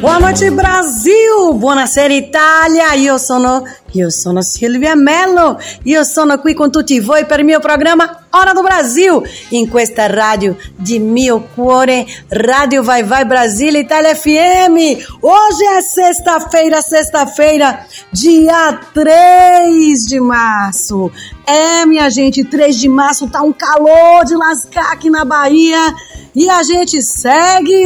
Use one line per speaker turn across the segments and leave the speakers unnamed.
Boa noite, Brasil! Buonasera, Itália! Io sono, io sono Silvia Mello. Io sono qui con tutti voi per il mio programma Hora do Brasil, in questa radio di mio cuore, Radio Vai Vai Brasília Itália FM. Hoje é sexta-feira, sexta-feira, dia 3 de março. É, minha gente, 3 de março tá um calor de lascar aqui na Bahia. E a gente segue,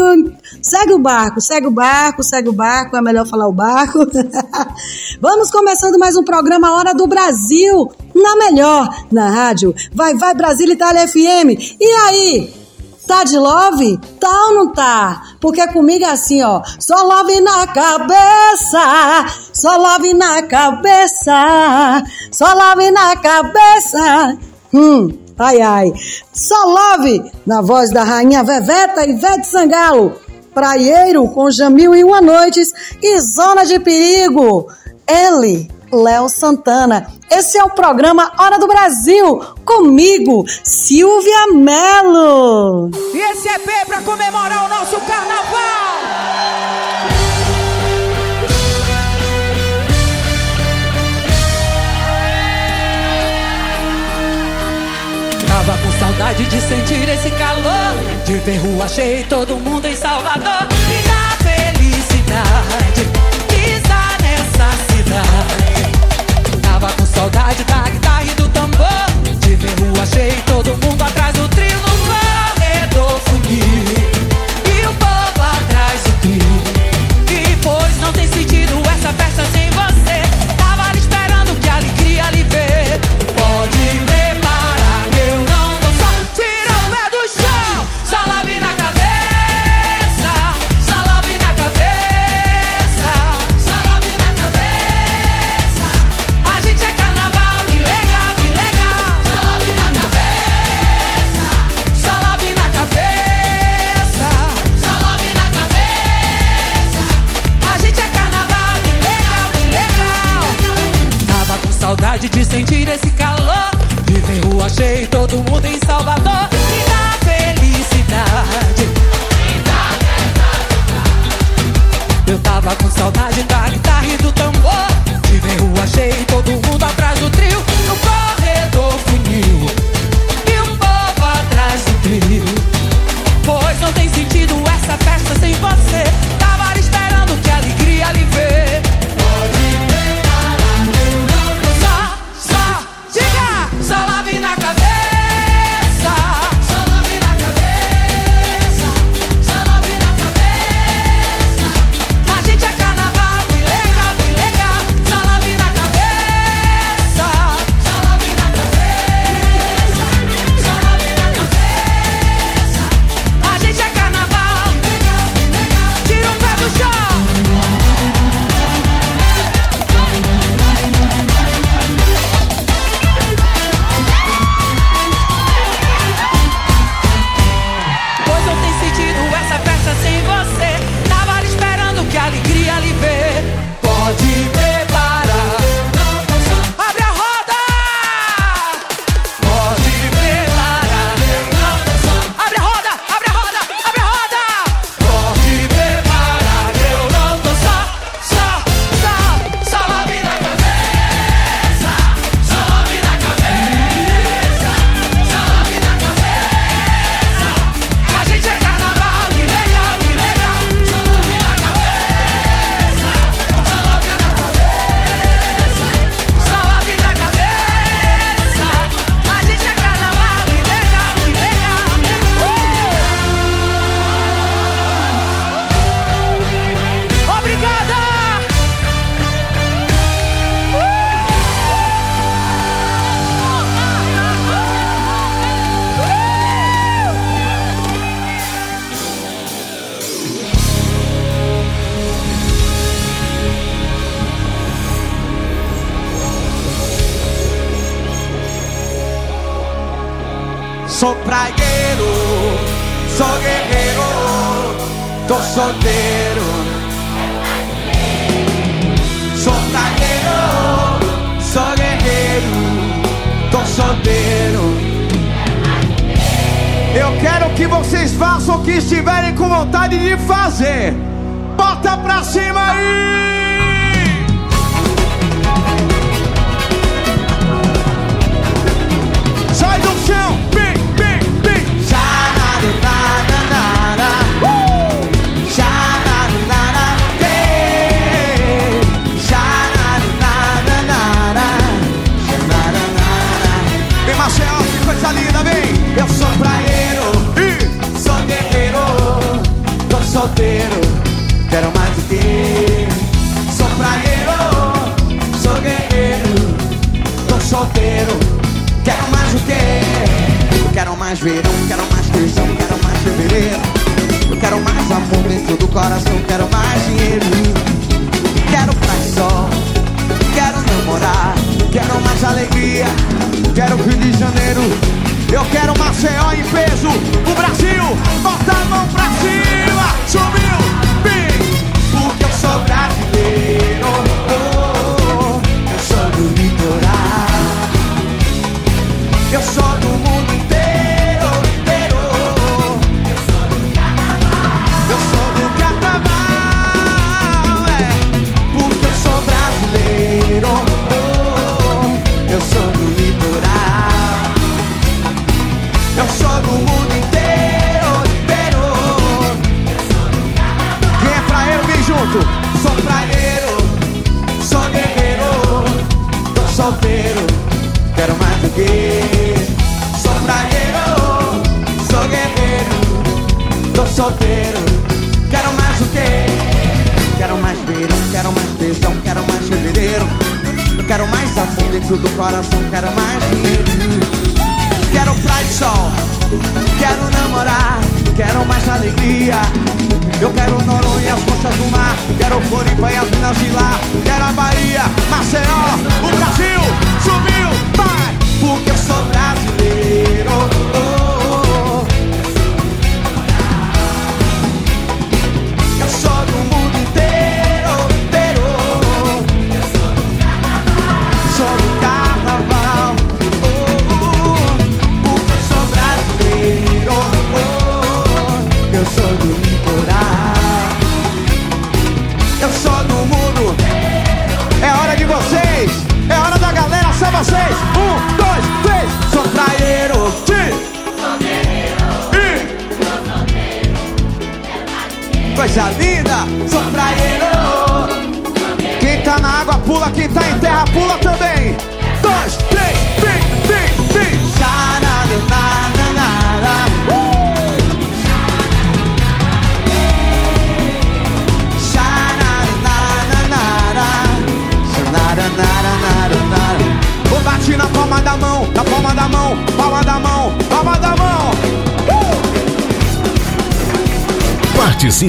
segue o barco, segue o barco, segue o barco, é melhor falar o barco. Vamos começando mais um programa Hora do Brasil, na melhor, na rádio. Vai, vai, Brasil Itália FM. E aí? Tá de love? Tá ou não tá? Porque comigo é assim, ó. Só love na cabeça, só love na cabeça, só love na cabeça. Hum, ai ai. Só love na voz da rainha Veveta e Vete Sangalo. Praieiro com Jamil e Uma Noites e Zona de Perigo. Ele, Léo Santana. Esse é o programa Hora do Brasil, comigo, Silvia Mello.
E esse EP é para comemorar o nosso carnaval. Tava com saudade de sentir esse calor, de ver rua cheia e todo mundo em Salvador. Da guitarra e do tambor, de ver rua cheia e todo mundo atrás do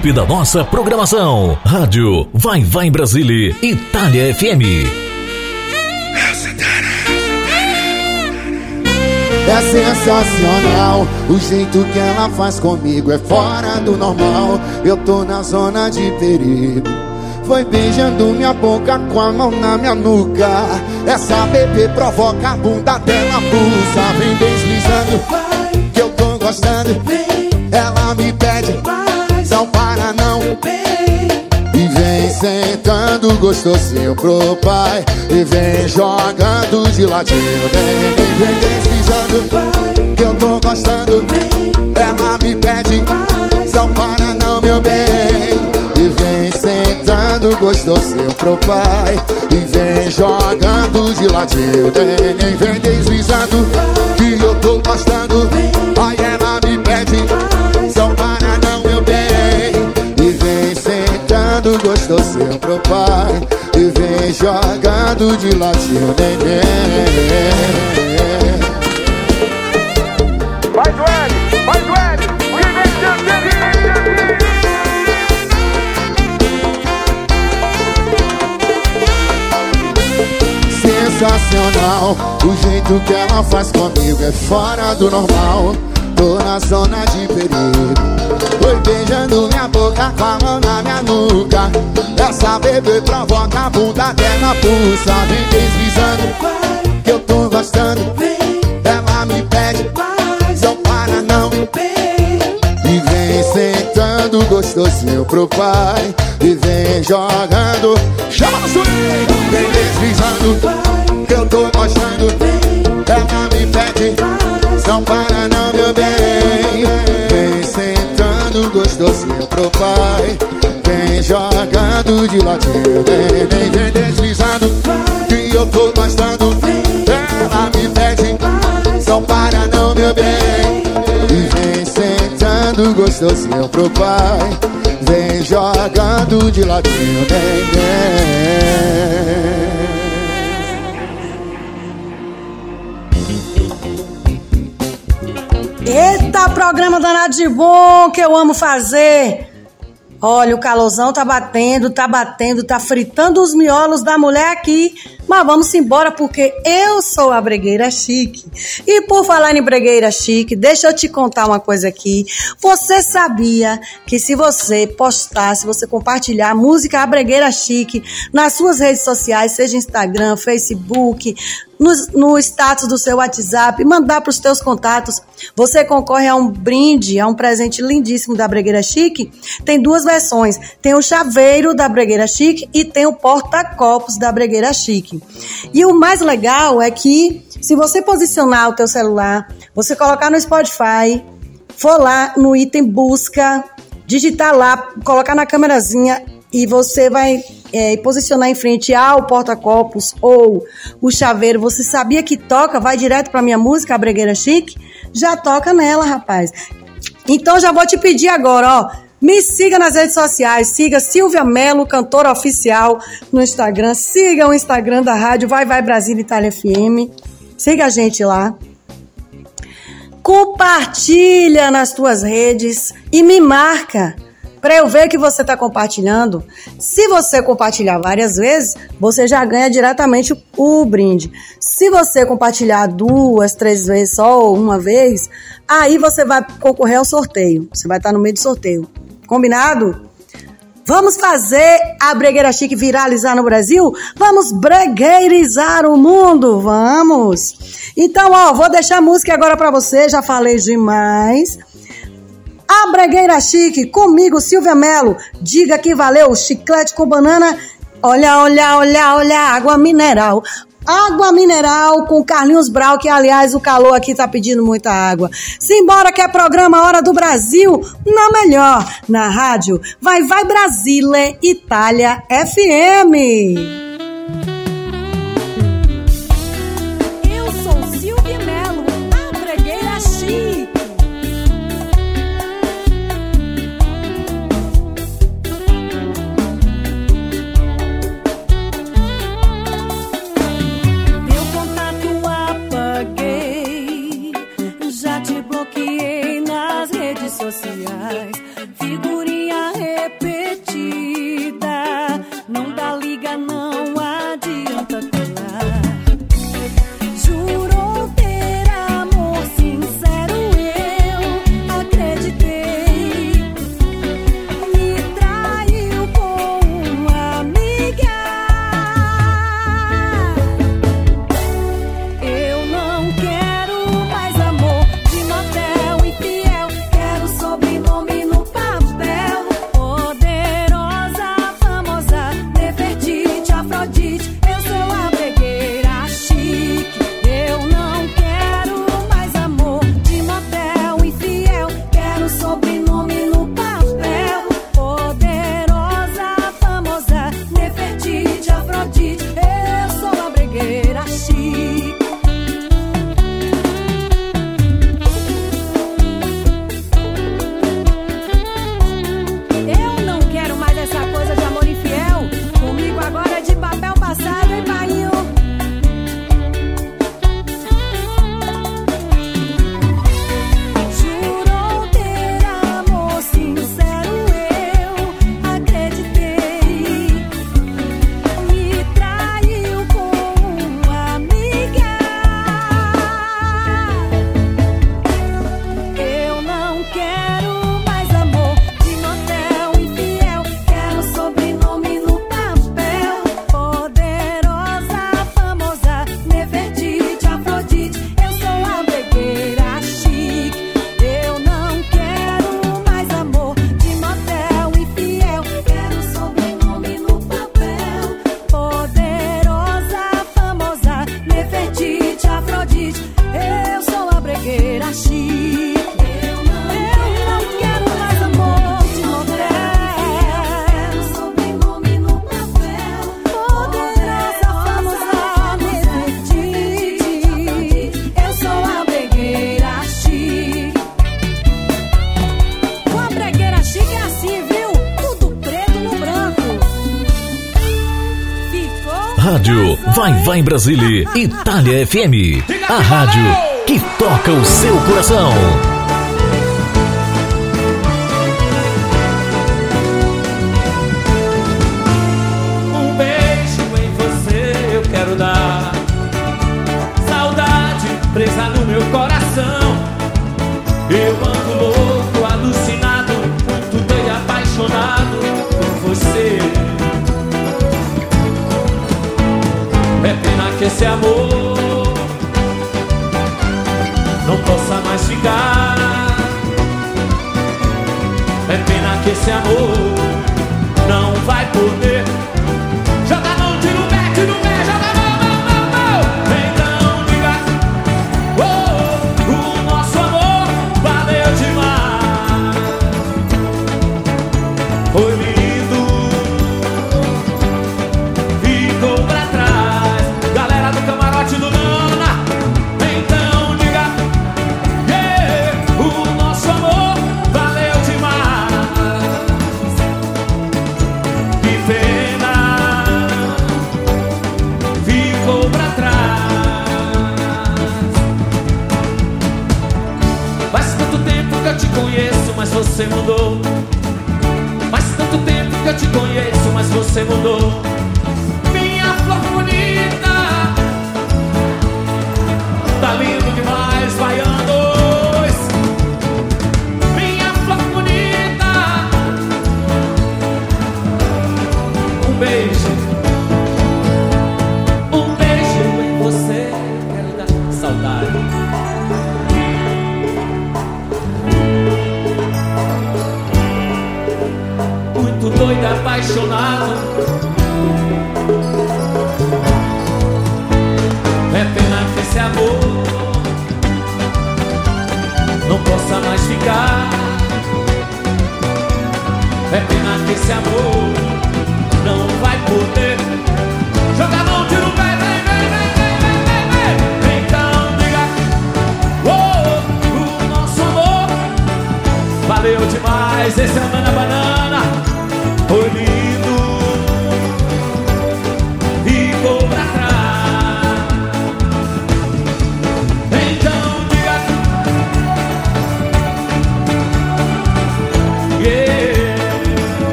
Participe da nossa programação. Rádio Vai Vai em Brasília, Itália FM.
É sensacional o jeito que ela faz comigo, é fora do normal. Eu tô na zona de perigo foi beijando minha boca com a mão na minha nuca. Essa bebê provoca a bunda dela pulsa. Vem deslizando, que eu tô gostando. Ela me pede bem. E vem sentando gostosinho pro pai. E vem jogando de ladinho. Vem, vem, vem deslizando, pai. Que eu tô gostando. Vem. Ela me pede, pai. Só para não, meu bem. E vem sentando gostosinho pro pai. E vem jogando de ladinho. E vem deslizando, que eu tô gostando. Aí ela me pede. pai E vem jogado de latinho neném.
Vai do L, vai do L
Sensacional, o jeito que ela faz comigo é fora do normal tô na zona de perigo. Foi beijando minha boca com a mão na minha nuca. Essa bebê provoca a bunda até na pulsa. Vem deslizando, que eu tô gostando. Ela me pede, não para não. E vem sentando gostosinho pro pai. E vem jogando, chama no swing Vem deslizando, que eu tô gostando. Ela me pede, não para não, meu bem. Vem sentando gostosinho pro pai. Vem jogando de ladinho Vem, vem, vem deslizando Que eu tô gostando Ela me pede, não para não, meu bem. Vem sentando gostosinho pro pai. Vem jogando de ladinho, vem, vem
Eita, programa danado de bom que eu amo fazer. Olha, o calorzão tá batendo, tá batendo, tá fritando os miolos da mulher aqui. Mas vamos embora porque eu sou a bregueira chique. E por falar em bregueira chique, deixa eu te contar uma coisa aqui. Você sabia que se você postar, se você compartilhar a música A Bregueira Chique nas suas redes sociais, seja Instagram, Facebook, no, no status do seu WhatsApp, mandar para os teus contatos. Você concorre a um brinde, a um presente lindíssimo da Bregueira Chique. Tem duas versões. Tem o chaveiro da Bregueira Chique e tem o porta-copos da Bregueira Chique. E o mais legal é que se você posicionar o teu celular, você colocar no Spotify, for lá no item busca, digitar lá, colocar na câmerazinha e você vai é, posicionar em frente ao porta-copos ou o chaveiro, você sabia que toca, vai direto para minha música, a Bregueira Chique? Já toca nela, rapaz. Então já vou te pedir agora, ó. Me siga nas redes sociais, siga Silvia Melo, cantora oficial no Instagram, siga o Instagram da rádio Vai Vai Brasil Itália FM, siga a gente lá. Compartilha nas tuas redes e me marca para eu ver que você está compartilhando. Se você compartilhar várias vezes, você já ganha diretamente o, brinde. Se você compartilhar duas, três vezes só uma vez, aí você vai concorrer ao sorteio. Você vai estar no meio do sorteio. Combinado? Vamos fazer a Bregueira Chique viralizar no Brasil? Vamos bregueirizar o mundo? Vamos! Então, ó, vou deixar a música agora para você, já falei demais. A Bregueira Chique, comigo, Silvia Melo. Diga que valeu, chiclete com banana. Olha, olha, olha, olha, água mineral. Água mineral com Carlinhos Brau, que aliás o calor aqui tá pedindo muita água. Simbora que é programa Hora do Brasil, na melhor, na rádio Vai Vai Brasile, Itália FM.
Brasília, Itália FM. A rádio que toca o seu coração.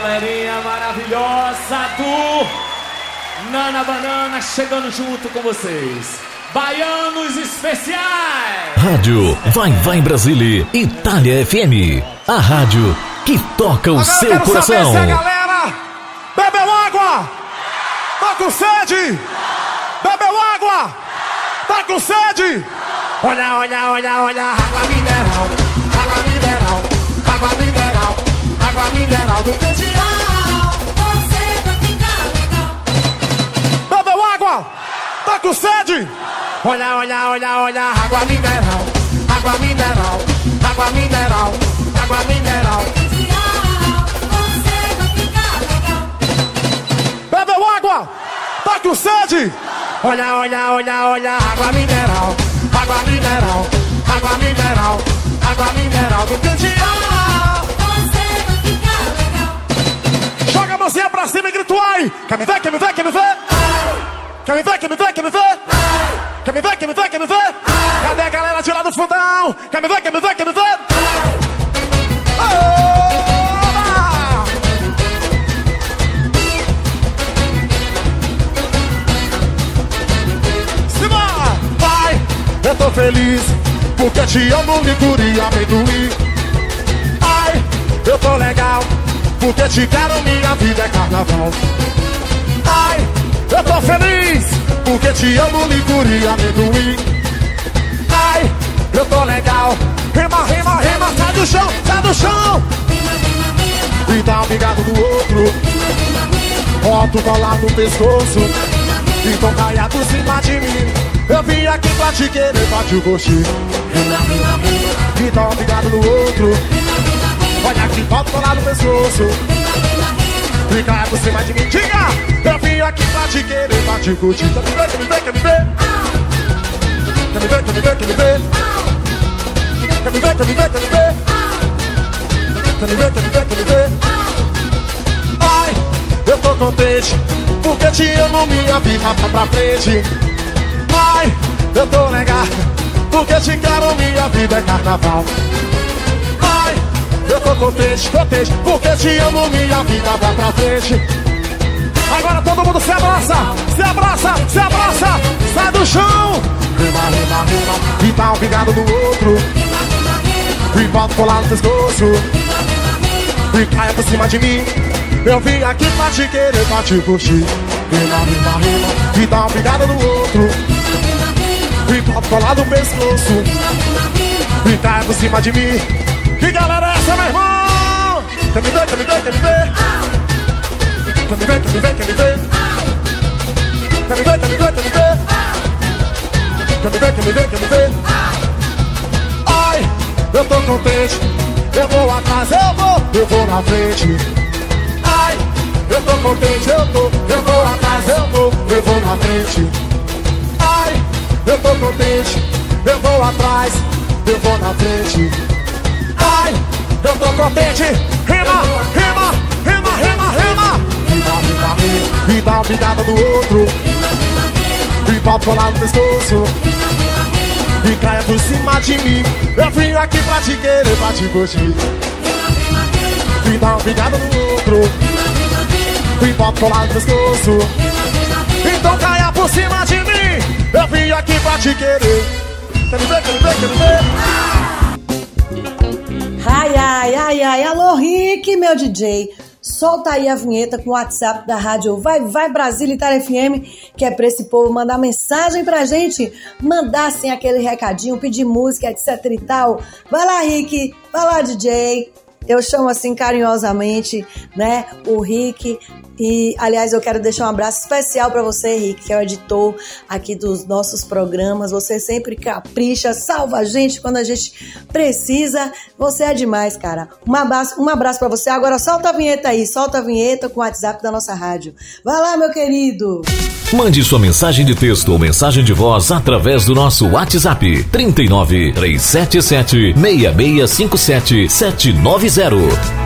Galerinha maravilhosa do Nana Banana chegando junto com vocês. Baianos especiais!
Rádio Vai Vai Brasília, Itália FM. A rádio que toca o
Agora eu
seu
quero
coração.
saber se a galera bebeu água, tá com sede, bebeu água, tá com sede. Olha, olha, olha, olha, água mineral, água mineral, água mineral, água mineral do Candial.
Você vai ficar legal.
Bebeu água, tá com sede. Olha, olha, olha, olha, água mineral, água mineral, água mineral, água mineral.
Você vai ficar legal.
Bebeu água, tá com sede. Olha, olha, olha, olha, água mineral, água mineral, água mineral, água mineral do mãozinha pra cima e grita ai. Quer me ver, quer me ver, quer me ver? Quer me ver, quer me ver, quer me ver? Quer me ver, quer me ver, quer me ver? Cadê a galera de lá do fundão? Quer me ver, quer me ver, quer me ver? Vai, eu tô feliz porque te amo, e amendoim. Ai, eu tô legal porque te quero, minha vida é carnaval. Ai, eu tô feliz porque te amo, licor e amendoim. Ai, eu tô legal. Rima, rima, rima, sai do chão, sai do chão. E dá um bigado do outro. Bota o colar no pescoço. Então caia por cima de mim. Eu vim aqui pra te querer, pra te curtir. Pescoço. Fica por cima de mim, diga! Eu vim aqui pra te querer, pra te curtir. Quer me ver, quer me ver, quer me ver? Quer me ver, quer me ver, quer me ver? Quer me ver, quer me ver, quer me ver? Quer me ver, quer me ver, quer me ver? Ai, eu tô contente Porque te amo, minha vida tá pra frente Ai, eu tô legal Porque te quero, minha vida é carnaval tô contente, contente Porque te amo, minha vida vai pra frente Agora todo mundo se abraça, se abraça, se abraça Sai do chão Rima, rima, rima E dá um pingado no outro E volta colar no pescoço e caia por cima de mim. Eu vim aqui pra te querer, pra te curtir. Rima, rima, rima, e dá uma pegada no outro. E pode colar no pescoço. E caia por cima de mim. Que galera essa, meu irmão? Quer me ver, quer me ver, quer me ver? Quer me ver, quer me ver, quer me ver? Quer me ver, quer me ver, quer me ver? Quer me ver, quer me ver, quer me ver? Ai, eu tô contente. Eu vou atrás, eu vou, eu vou na frente. Ai, eu tô contente, eu tô, eu vou atrás, eu vou, eu vou na frente. Ai, eu tô contente, eu vou atrás, eu vou na frente. Eu tô contente, rima, rima, rima, rima, rima. Rima, rima, rima, e dá uma pingada do outro. E pode colar no pescoço. E caia por cima de mim Eu vim aqui pra te querer, pra te curtir E dá uma pingada no outro E bota colar no pescoço Então caia por cima de mim Eu vim aqui pra te querer Quer me ver, quer me ver, quer me ver?
Ai, ai, ai. Alô, Rick, meu DJ. Solta aí a vinheta com o WhatsApp da rádio Vai Vai Brasília Itália FM, que é pra esse povo mandar mensagem pra gente, mandar assim aquele recadinho, pedir música, etc e tal. Vai lá, Rick, vai lá, DJ. Eu chamo assim carinhosamente, né, o Rick. E, aliás, eu quero deixar um abraço especial para você, Rick, que é o editor aqui dos nossos programas. Você sempre capricha, salva a gente quando a gente precisa. Você é demais, cara. Um abraço, um abraço para você. Agora solta a vinheta aí, solta a vinheta com o WhatsApp da nossa rádio. Vai lá, meu querido.
Mande sua mensagem de texto ou mensagem de voz através do nosso WhatsApp 39 377 6657 790.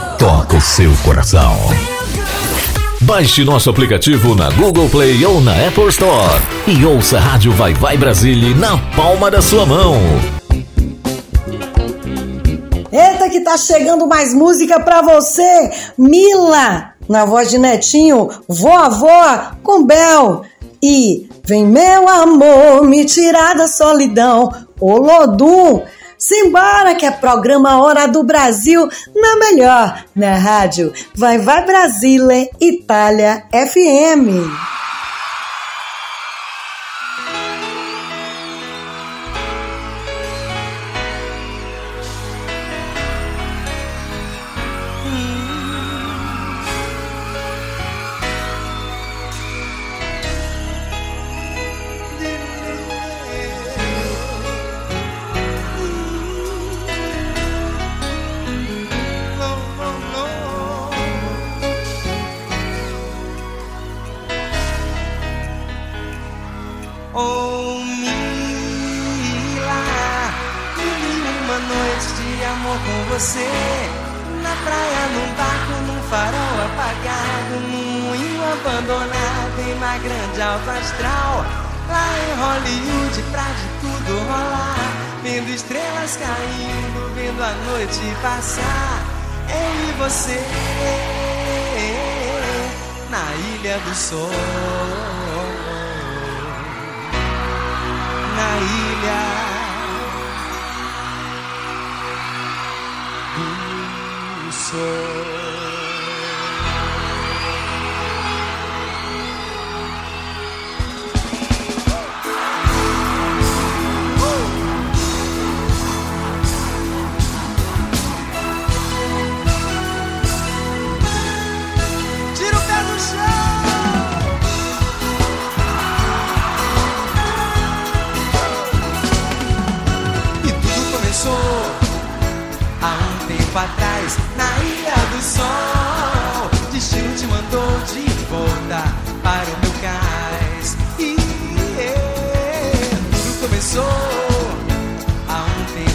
toca o seu coração. Baixe nosso aplicativo na Google Play ou na Apple Store e ouça a Rádio Vai Vai Brasília na palma da sua mão.
Eita que tá chegando mais música pra você, Mila, na voz de Netinho, vovó com Bel e Vem meu amor me tirar da solidão, Olodum. Simbora que é programa Hora do Brasil na melhor, na rádio Vai Vai Brasília, Itália FM.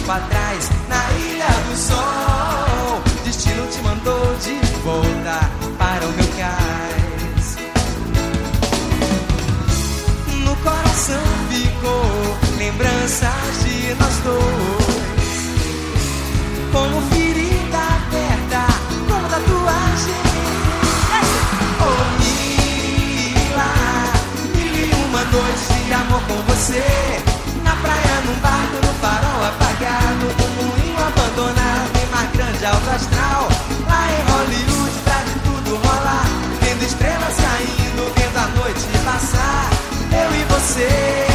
Tempo atrás na Ilha do Sol. Destino te mandou de volta para o meu cais. No coração ficou lembranças de nós dois. Como ferida aberta, como tatuagem. Oh, Mila, mil e uma noite de amor com você. Na praia, num barco, no farol apagado. Um moinho abandonado em mar grande, alto astral. Lá em Hollywood, pra de tudo rolar. Vendo estrelas caindo, vendo a noite passar. Eu e você,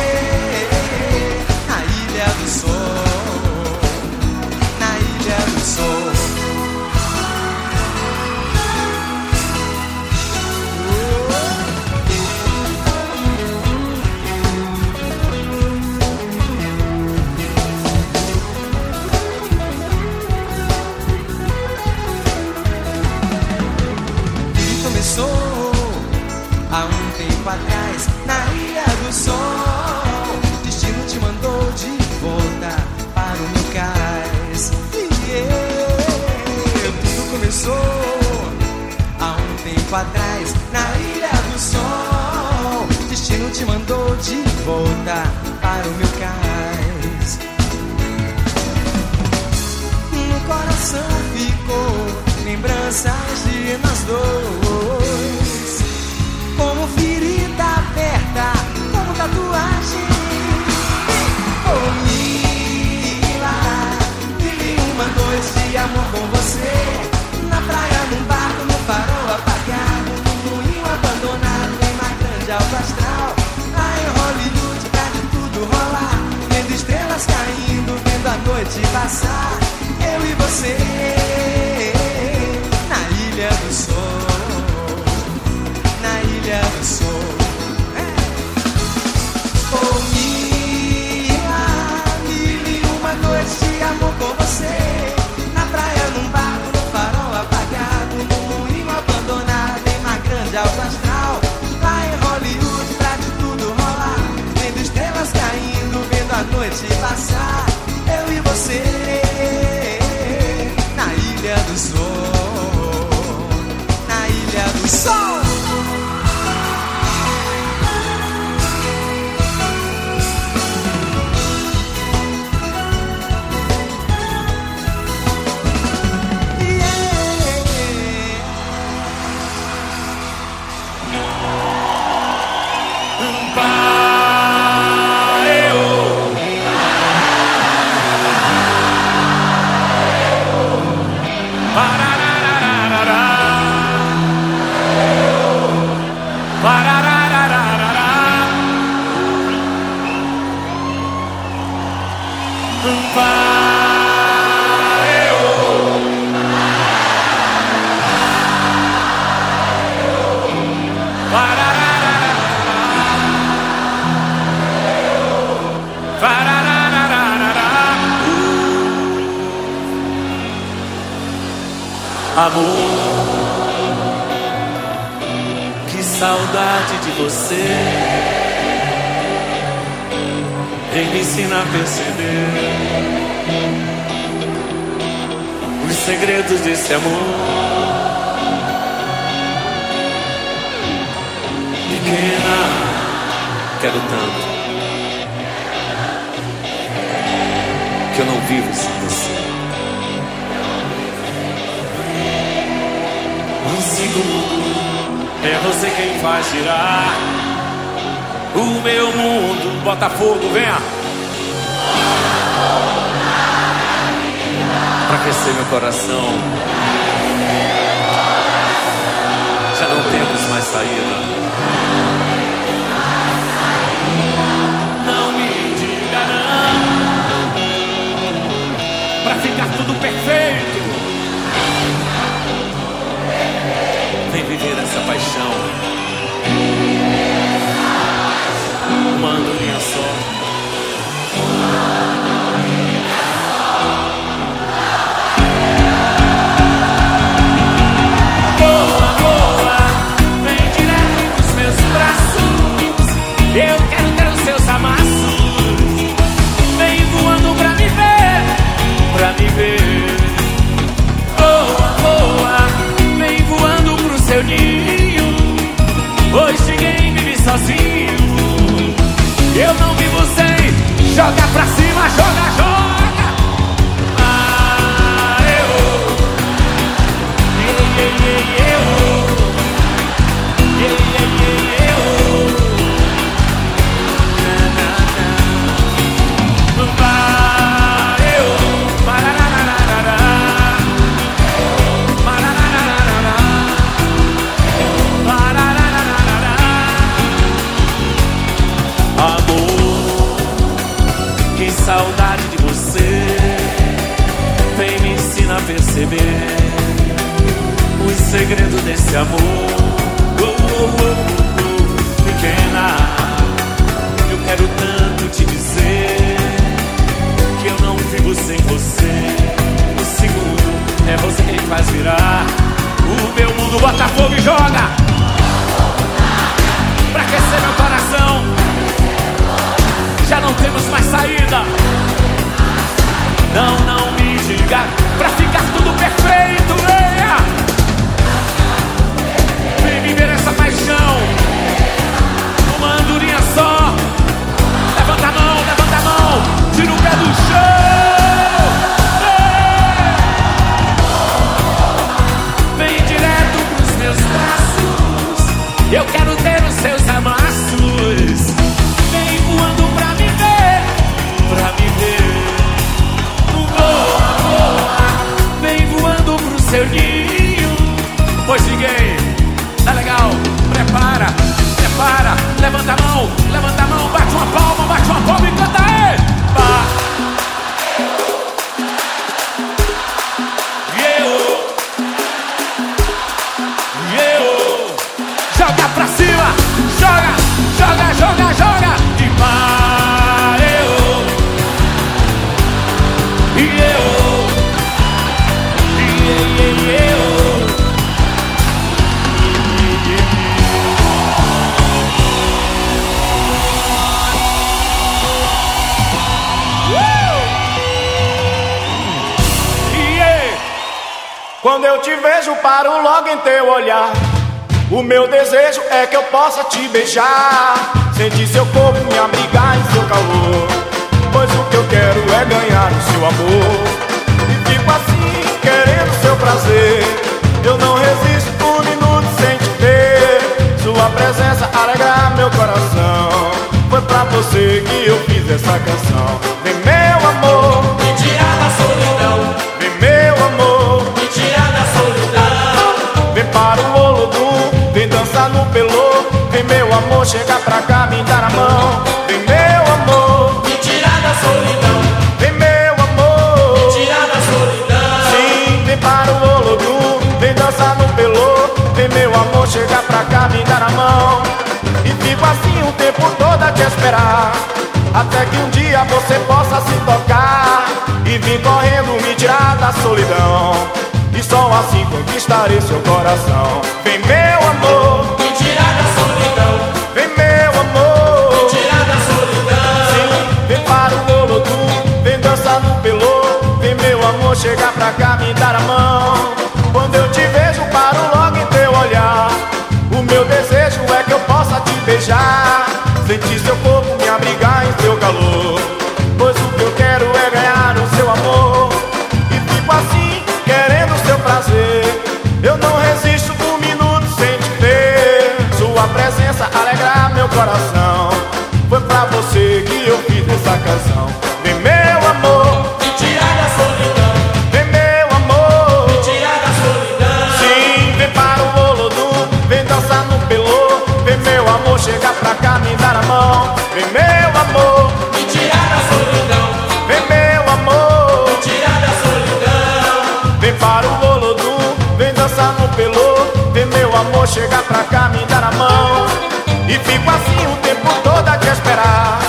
tempo atrás na Ilha do Sol. Destino te mandou de volta para o meu cais. No coração ficou lembranças de nós dois. Como ferida aberta, como tatuagem. Oh, Mila, vive uma noite de amor com você. Hollywood, pra de tudo rolar. Vendo estrelas caindo, vendo a noite passar. Eu e você, você,
Amor, que saudade de você. Vem me ensinar a perceber os segredos desse amor. Pequena, quero tanto que eu não vivo faz girar o meu mundo. Botafogo, venha! Pra aquecer meu coração. Já não temos mais saída. Não me diga não. Pra ficar tudo perfeito. viver essa paixão. Sozinho. Eu não vivo sem. Joga pra cima, joga, joga. Perceber os segredos desse amor. Oh, oh, oh, oh, pequena, eu quero tanto te dizer que eu não vivo sem você. O segundo é você quem faz virar o meu mundo. Bota fogo e joga pra aquecer meu coração. Já não temos mais saída. Não, não me diga pra ficar tudo perfeito, venha. Vem viver essa paixão. Uma andorinha só. Levanta a mão, levanta a mão. Tira o pé do chão. Vem, vem direto pros meus braços. Eu quero ter os seus amassos. Seu ninho. Pois ninguém, tá legal? Prepara, prepara, levanta a mão, levanta a mão, bate uma palma, bate uma palma
vejo, paro logo em teu olhar. O meu desejo é que eu possa te beijar. Sentir seu corpo, me abrigar em seu calor. Pois o que eu quero é ganhar o seu amor. E fico assim, querendo seu prazer. Eu não resisto um minuto sem te ver. Sua presença alegra meu coração. Foi pra você que eu fiz essa canção. Vem, amor, chega pra cá, me dar a mão. Vem meu amor,
Me tirar da solidão,
vem meu amor.
Tirar da solidão.
Sim, vem para o Olodum, vem dançar no pelô. Vem meu amor, chega pra cá, me dar a mão. E fico assim o tempo todo a te esperar. Até que um dia você possa se tocar E vir correndo me tirar da solidão. E só assim conquistarei seu coração. Vem meu meu amor, chegar pra cá, me dar a mão. Quando eu te vejo, paro logo em teu olhar. O meu desejo é que eu possa te beijar. Sentir seu corpo, me abrigar em seu calor. Pois o que eu quero é ganhar o seu amor. E fico assim, querendo seu prazer. Eu não resisto um minuto sem te ver. Sua presença alegra meu coração. Foi pra você que eu fiz essa canção amor chegar pra cá,
me
dar a mão. E fico assim o tempo todo a te esperar.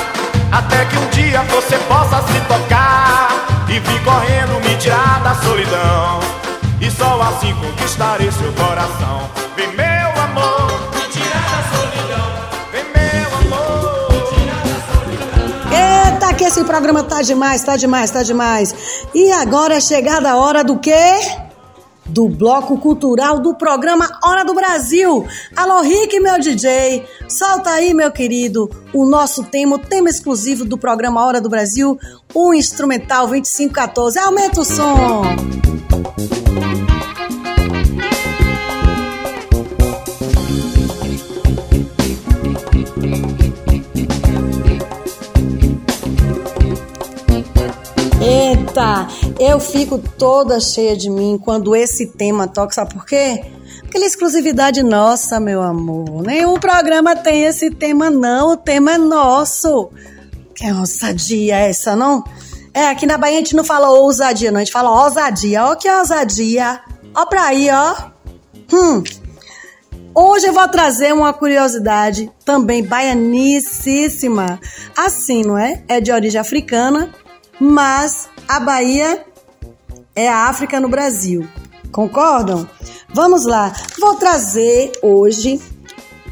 Até que um dia você possa se tocar E vir correndo me
tirar da solidão.
E só assim conquistarei seu coração. Vem meu amor Me tirar da solidão. Vem meu amor
Eita que esse programa tá demais, tá demais, tá demais. E agora é chegada a hora do quê? Do bloco cultural do programa Hora do Brasil. Alô, Rick, meu DJ. Solta aí, meu querido, o nosso tema, o tema exclusivo do programa Hora do Brasil, o instrumental 2514. Aumenta o som. Eita, eu fico toda cheia de mim quando esse tema toca, sabe por quê? Aquela exclusividade nossa, meu amor. Nenhum programa tem esse tema, não. O tema é nosso. Que ousadia é essa, não? É, aqui na Bahia a gente não fala ousadia, não. A gente fala ousadia. Ó que ousadia. Ó pra aí, ó. Hum. Hoje eu vou trazer uma curiosidade também baianicíssima. Assim, não é? É de origem africana, mas a Bahia é a África no Brasil. Concordam? Vamos lá. Vou trazer hoje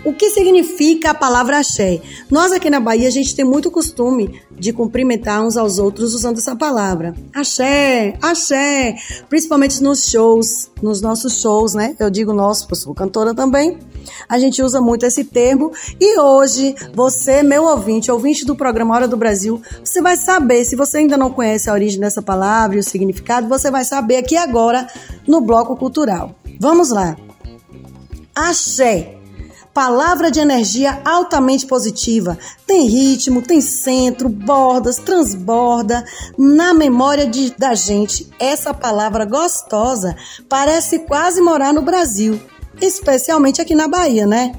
o que significa a palavra axé. Nós aqui na Bahia a gente tem muito costume de cumprimentar uns aos outros usando essa palavra. Axé, axé, principalmente nos shows, nos nossos shows, né? Eu digo nosso, porque sou cantora também. A gente usa muito esse termo e hoje você, meu ouvinte, ouvinte do programa Hora do Brasil, você vai saber, se você ainda não conhece a origem dessa palavra e o significado, você vai saber aqui agora no bloco cultural. Vamos lá. Axé Palavra de energia altamente positiva. Tem ritmo, tem centro, bordas, transborda. Na memória de, da gente, essa palavra gostosa parece quase morar no Brasil, especialmente aqui na Bahia, né?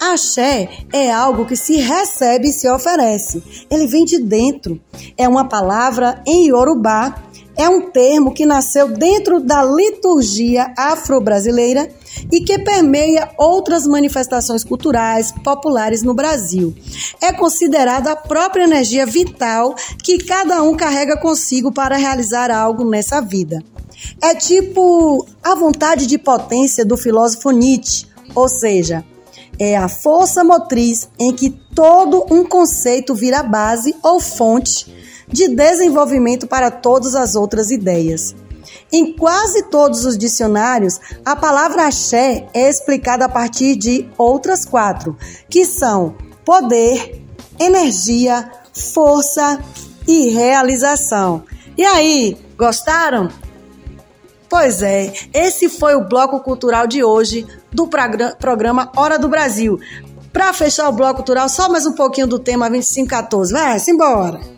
Axé é algo que se recebe e se oferece. Ele vem de dentro. É uma palavra em Yorubá. É um termo que nasceu dentro da liturgia afro-brasileira e que permeia outras manifestações culturais populares no Brasil. É considerada a própria energia vital que cada um carrega consigo para realizar algo nessa vida. É tipo a vontade de potência do filósofo Nietzsche, ou seja, é a força motriz em que todo um conceito vira base ou fonte de desenvolvimento para todas as outras ideias. Em quase todos os dicionários, a palavra axé é explicada a partir de outras quatro, que são poder, energia, força e realização. E aí, gostaram? Pois é, esse foi o bloco cultural de hoje do progra- programa Hora do Brasil. Para fechar o bloco cultural, só mais um pouquinho do tema 2514. Vai, simbora!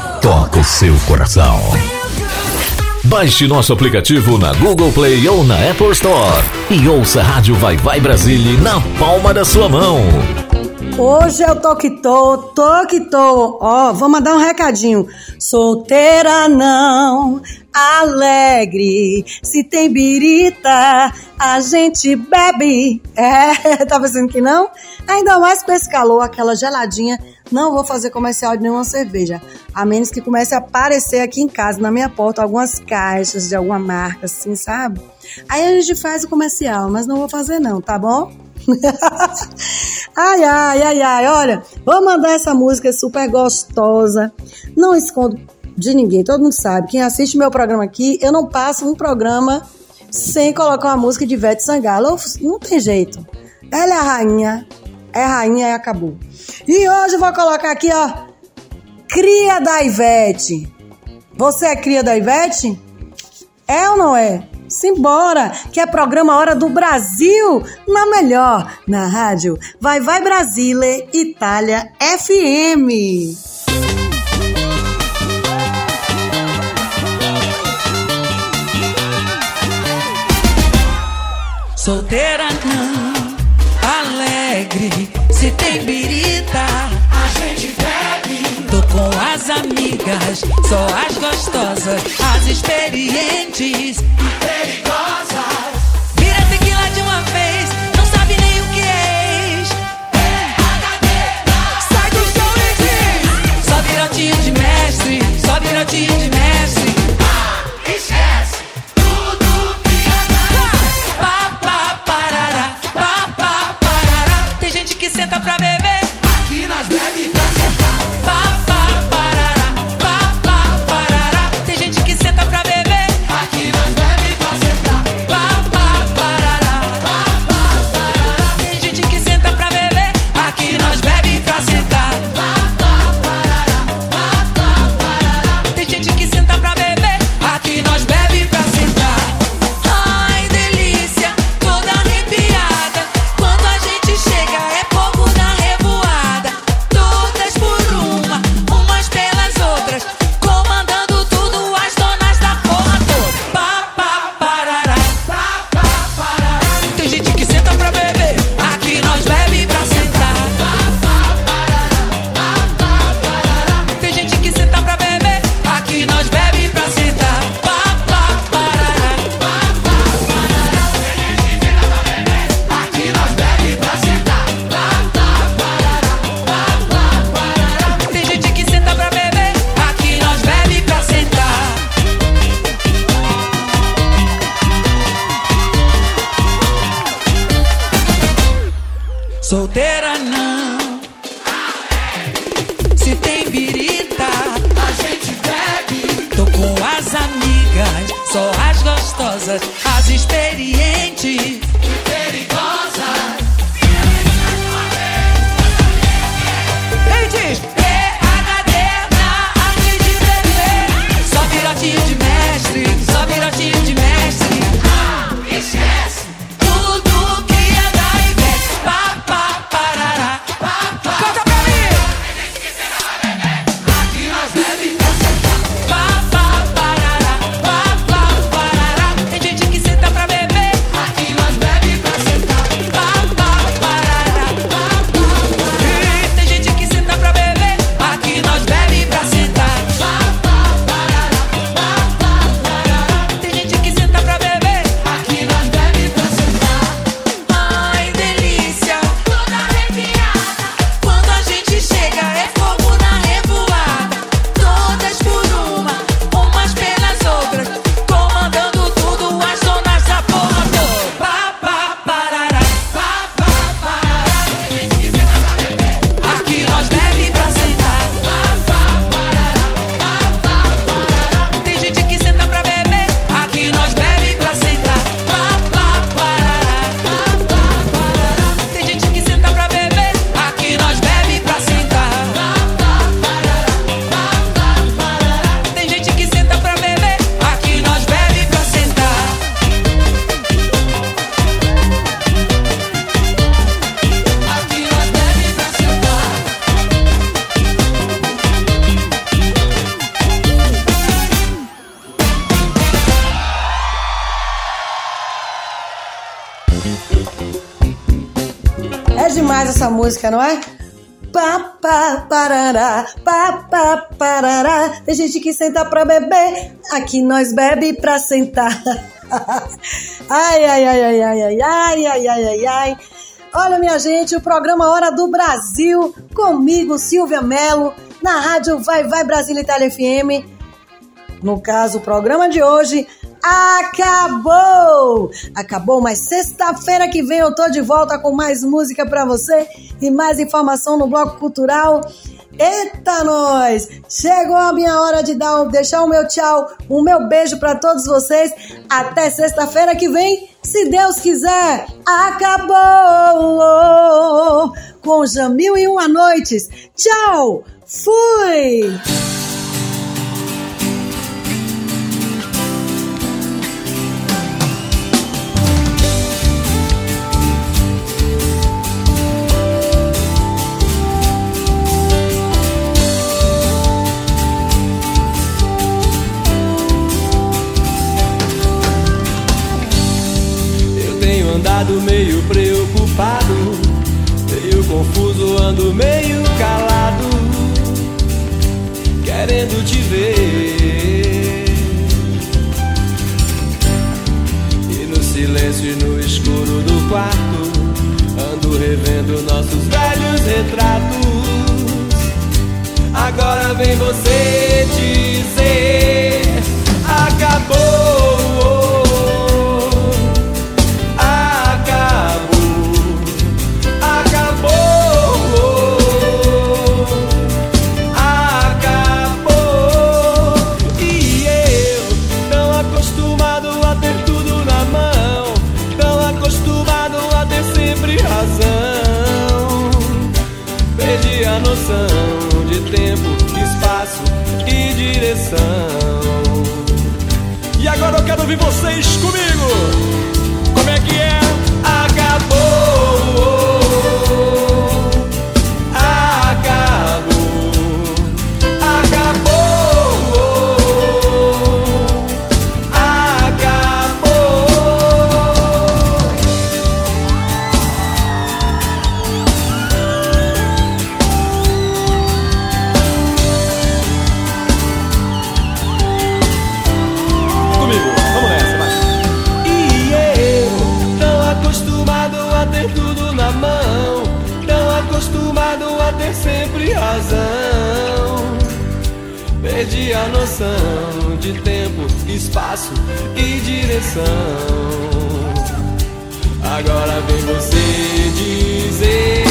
toca o seu coração. Baixe nosso aplicativo na Google Play ou na Apple Store e ouça a Rádio Vai Vai Brasília na palma da sua mão.
Hoje eu tô que tô, tô que tô. Ó, oh, vou mandar um recadinho. Solteira não, alegre. Se tem birita, a gente bebe. É, tá pensando que não? Ainda mais com esse calor, aquela geladinha não vou fazer comercial de nenhuma cerveja, a menos que comece a aparecer aqui em casa, na minha porta, algumas caixas de alguma marca, assim, sabe? Aí a gente faz o comercial, mas não vou fazer não, tá bom? ai, ai, ai, ai, olha, vou mandar essa música super gostosa. Não escondo de ninguém, todo mundo sabe. Quem assiste meu programa aqui, eu não passo um programa sem colocar uma música de Ivete Sangalo. Não tem jeito. Ela é a rainha, é rainha e acabou. E hoje vou colocar aqui, ó, cria da Ivete. Você é cria da Ivete? É ou não é? Simbora, que é programa Hora do Brasil, na melhor, na rádio Vai Vai Brasile, Itália FM.
Solteira não alegre. Se tem birita, a gente bebe. Tô com as amigas, só as gostosas, as experientes e perigosas. Vira tequila de uma vez, não sabe nem o que é ex. É Sai do chão e diz: Só virotinho de mestre, só virotinho de mestre.
Solteiro. música, não é? Pá, pá, parará, pá, pá, parará. Tem gente que senta pra beber, aqui nós bebe pra sentar. ai, ai, ai, ai, ai, ai, ai, ai, ai, ai, ai. Olha, minha gente, o programa Hora do Brasil, comigo, Silvia Mello na rádio Vai Vai Brasil Itália FM. No caso, o programa de hoje acabou! Acabou, mas sexta-feira que vem eu tô de volta com mais música pra você e mais informação no Bloco Cultural. Eita, nós! Chegou a minha hora de dar, deixar o meu tchau, o meu beijo pra todos vocês. Até sexta-feira que vem, se Deus quiser. Acabou! Com Jamil e uma noites. Tchau! Fui!
Te ver. E no silêncio e no escuro do quarto, ando revendo nossos velhos retratos. Agora vem você dizer: direção. Agora vem você dizer: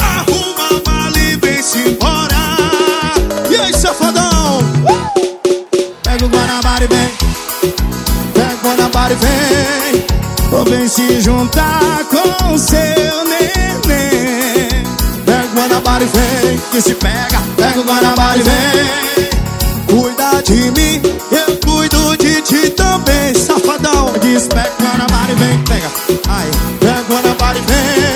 Arruma a mala e vem-se embora. E
aí, safadão? Pega o Guanabara e vem. Pega o Guanabara e vem. Ou vem se juntar com o seu neném. Pega o Guanabara e vem. Que se pega. Pega o Guanabara e vem. Cuida de mim, eu cuido de ti também, safadão. Diz, pega o Guanabara e vem. Pega. Pega o Guanabara e. Vem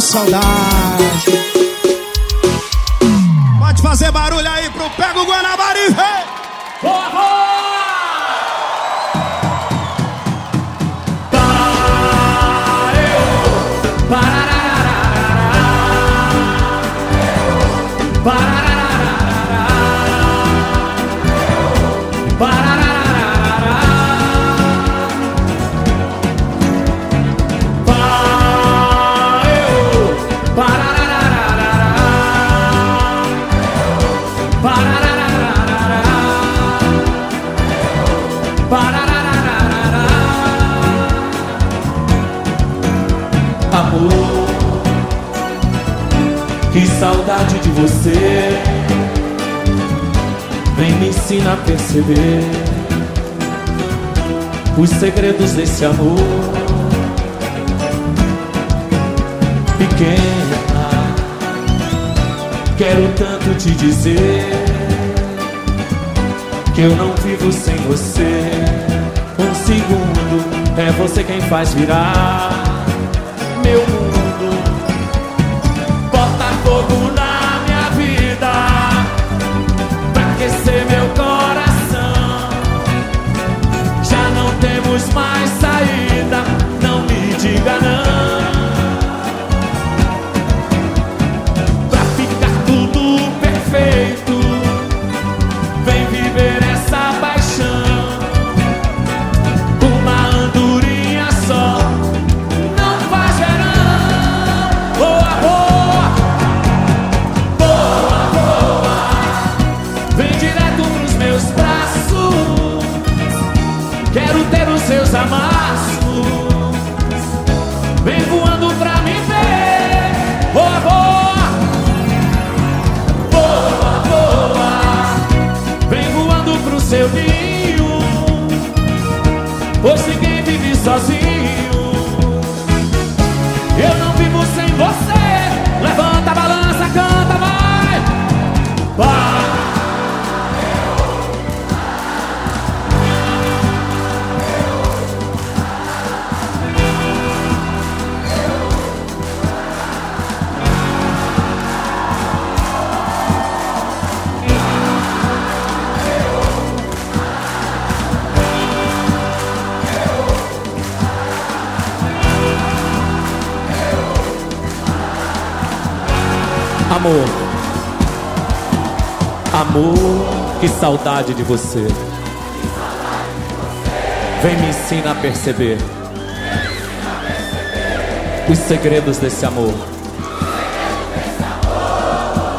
saudade
perceber os segredos desse amor. Pequena, quero tanto te dizer que eu não vivo sem você. Um segundo é você quem faz virar meu mundo. Mais saída, não me diga não. Amor. Amor, que saudade de você. Vem me ensina a perceber os segredos desse amor.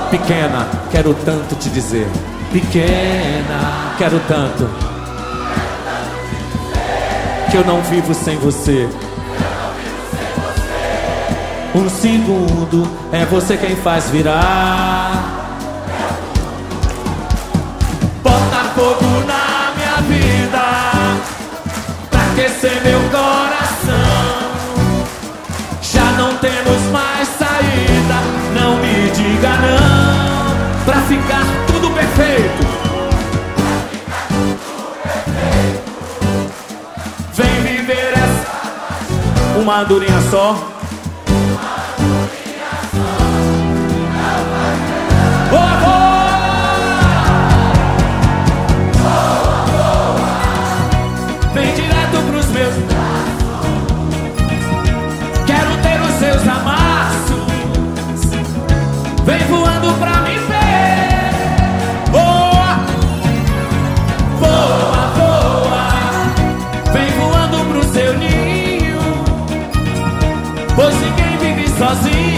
Pequena, quero tanto te dizer. Pequena, quero tanto. Que eu não vivo sem você. Um segundo é você quem faz virar. Bota fogo na minha vida, pra aquecer meu coração. Já não temos mais saída, não me diga não. Pra ficar tudo perfeito.
Ficar tudo perfeito. Vem
viver essa Uma durinha só. Sozinho